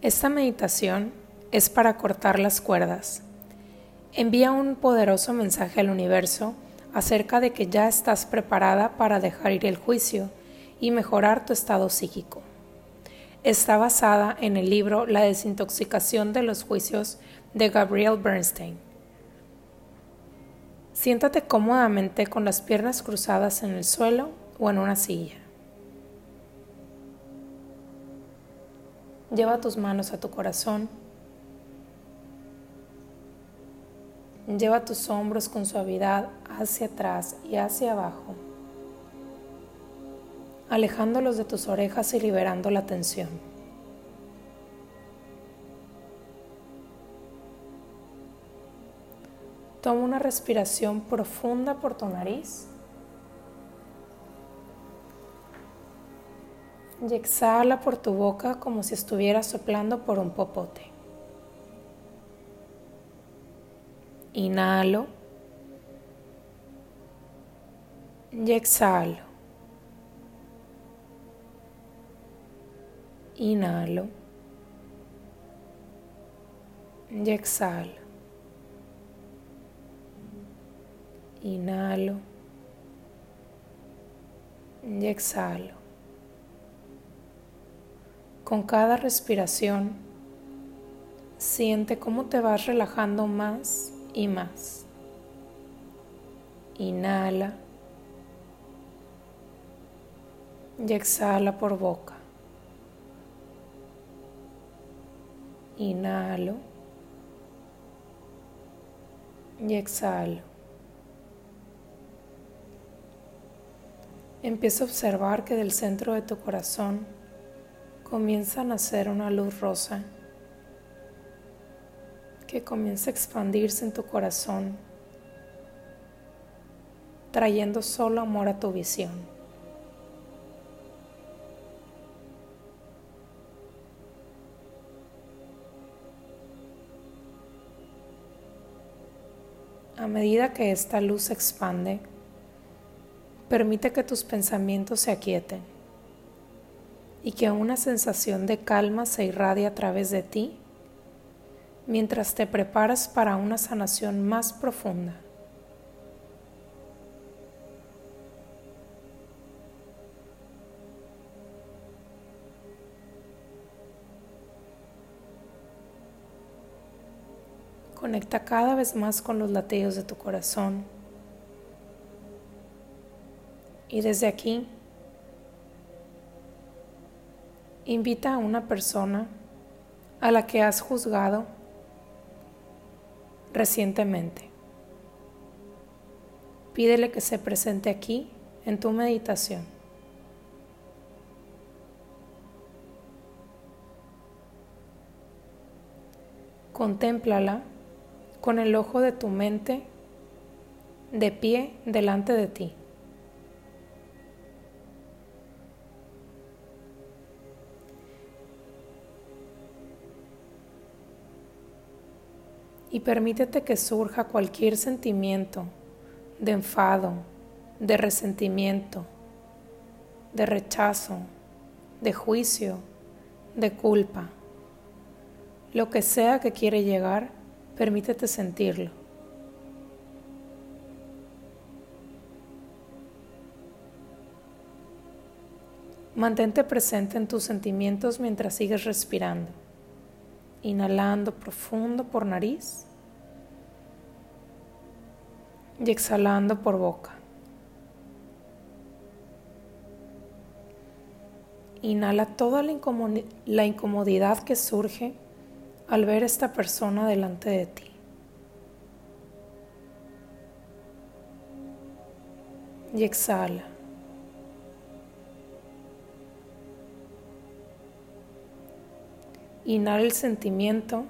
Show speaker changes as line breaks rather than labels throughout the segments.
Esta meditación es para cortar las cuerdas. Envía un poderoso mensaje al universo acerca de que ya estás preparada para dejar ir el juicio y mejorar tu estado psíquico. Está basada en el libro La desintoxicación de los juicios de Gabriel Bernstein. Siéntate cómodamente con las piernas cruzadas en el suelo o en una silla. Lleva tus manos a tu corazón. Lleva tus hombros con suavidad hacia atrás y hacia abajo, alejándolos de tus orejas y liberando la tensión. Toma una respiración profunda por tu nariz. Y exhala por tu boca como si estuvieras soplando por un popote. Inhalo y exhalo. Inhalo y exhalo. Inhalo y exhalo. Con cada respiración, siente cómo te vas relajando más y más. Inhala y exhala por boca. Inhalo y exhalo. Empieza a observar que del centro de tu corazón comienza a nacer una luz rosa que comienza a expandirse en tu corazón, trayendo solo amor a tu visión. A medida que esta luz se expande, permite que tus pensamientos se aquieten y que una sensación de calma se irradie a través de ti mientras te preparas para una sanación más profunda. Conecta cada vez más con los latidos de tu corazón. Y desde aquí Invita a una persona a la que has juzgado recientemente. Pídele que se presente aquí en tu meditación. Contémplala con el ojo de tu mente de pie delante de ti. Y permítete que surja cualquier sentimiento de enfado, de resentimiento, de rechazo, de juicio, de culpa. Lo que sea que quiere llegar, permítete sentirlo. Mantente presente en tus sentimientos mientras sigues respirando inhalando profundo por nariz y exhalando por boca. Inhala toda la, incomodidad que surge al ver esta persona delante de ti. Y exhala. Inhala el sentimiento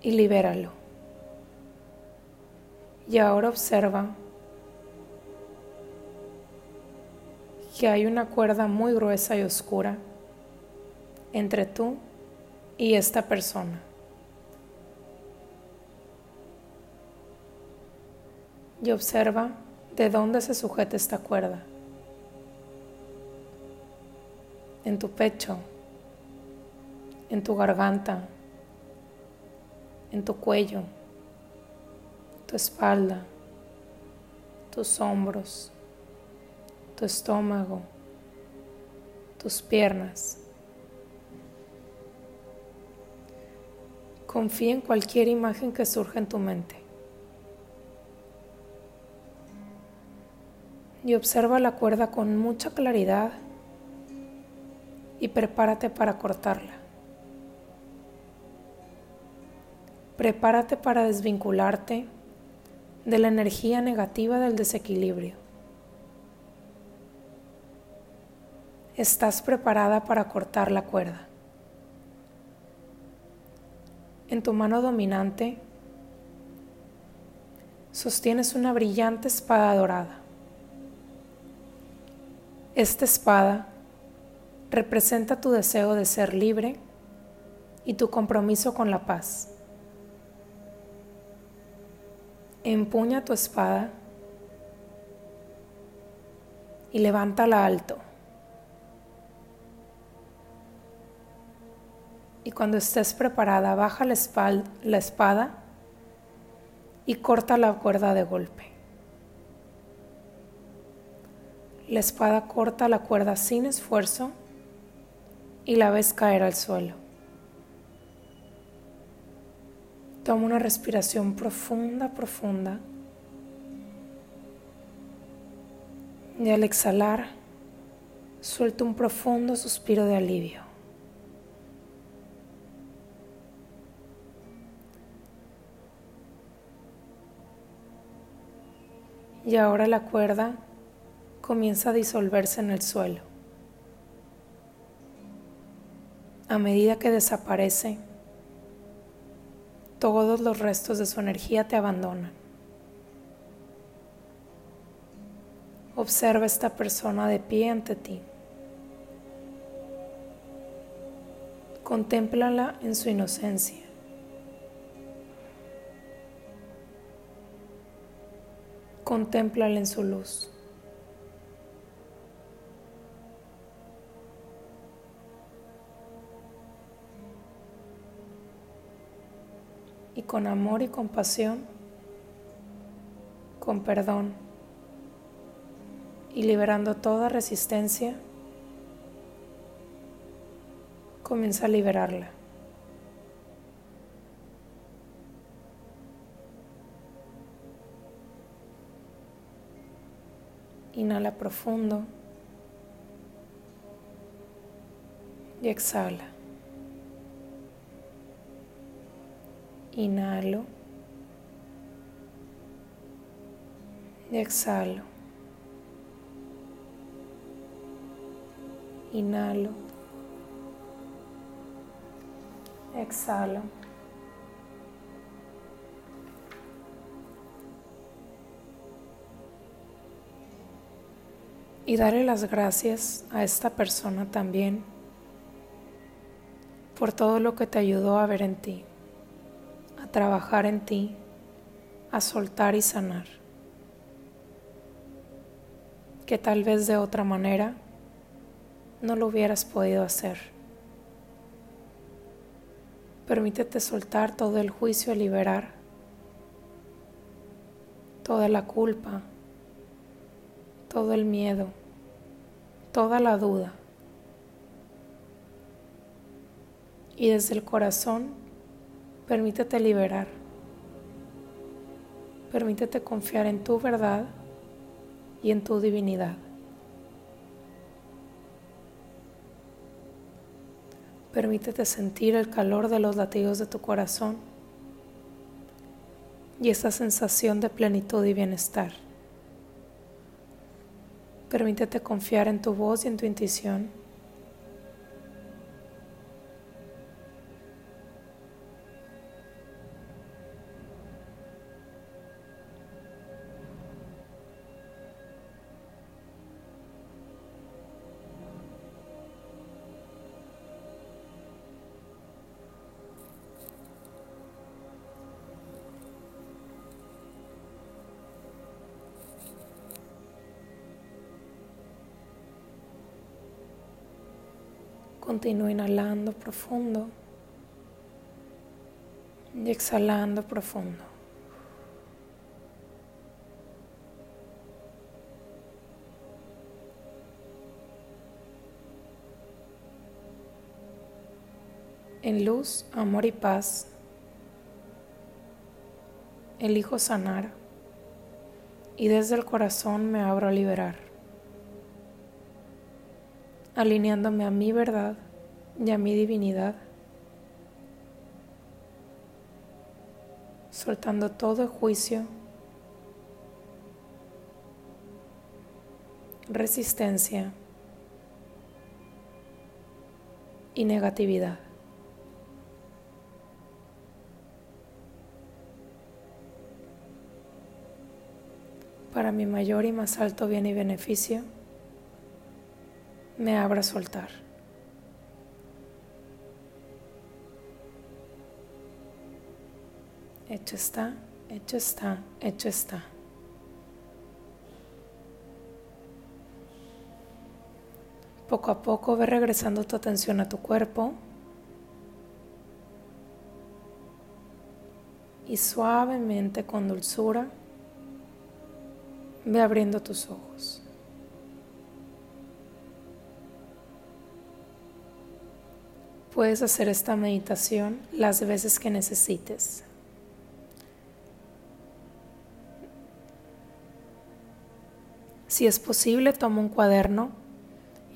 y libéralo. Y ahora observa que hay una cuerda muy gruesa y oscura entre tú y esta persona. Y observa de dónde se sujeta esta cuerda. En tu pecho, en tu garganta, en tu cuello, tu espalda, tus hombros, tu estómago, tus piernas. Confía en cualquier imagen que surja en tu mente. Y observa la cuerda con mucha claridad y prepárate para cortarla. Prepárate para desvincularte de la energía negativa del desequilibrio. Estás preparada para cortar la cuerda. En tu mano dominante sostienes una brillante espada dorada. Esta espada representa tu deseo de ser libre y tu compromiso con la paz. Empuña tu espada y levántala alto. Y cuando estés preparada, baja la, la espada y corta la cuerda de golpe. La espada corta la cuerda sin esfuerzo y la ves caer al suelo. Toma una respiración profunda, profunda. Y al exhalar, suelta un profundo suspiro de alivio. Y ahora la cuerda comienza a disolverse en el suelo. A medida que desaparece, todos los restos de su energía te abandonan. Observa esta persona de pie ante ti. Contémplala en su inocencia. Contémplala en su luz. Y con amor y compasión, con perdón y liberando toda resistencia, comienza a liberarla. Inhala profundo y exhala. Inhalo y exhalo. Inhalo. Exhalo. Y darle las gracias a esta persona también por todo lo que te ayudó a ver en ti trabajar en ti, a soltar y sanar, que tal vez de otra manera no lo hubieras podido hacer. Permítete soltar todo el juicio y liberar toda la culpa, todo el miedo, toda la duda. Y desde el corazón Permítete liberar. Permítete confiar en tu verdad y en tu divinidad. Permítete sentir el calor de los latidos de tu corazón y esa sensación de plenitud y bienestar. Permítete confiar en tu voz y en tu intuición Continúa inhalando profundo y exhalando profundo. En luz, amor y paz, elijo sanar y desde el corazón me abro a liberar, alineándome a mi verdad y a mi divinidad, soltando todo juicio, resistencia y negatividad. para mi mayor y más alto bien y beneficio, me abra soltar. Hecho está, hecho está, hecho está. Poco a poco ve regresando tu atención a tu cuerpo y suavemente con dulzura Ve abriendo tus ojos. Puedes hacer esta meditación las veces que necesites. Si es posible, toma un cuaderno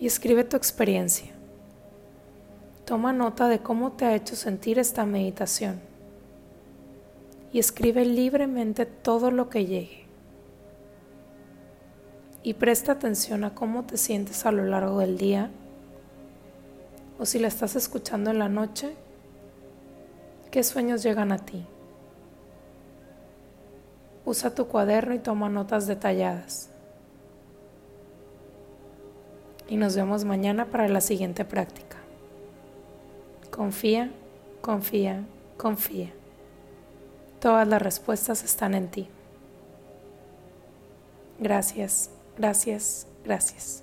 y escribe tu experiencia. Toma nota de cómo te ha hecho sentir esta meditación y escribe libremente todo lo que llegue y presta atención a cómo te sientes a lo largo del día o si la estás escuchando en la noche, qué sueños llegan a ti. Usa tu cuaderno y toma notas detalladas. Y nos vemos mañana para la siguiente práctica. Confía, confía, confía. Todas las respuestas están en ti. Gracias. Gracias, gracias.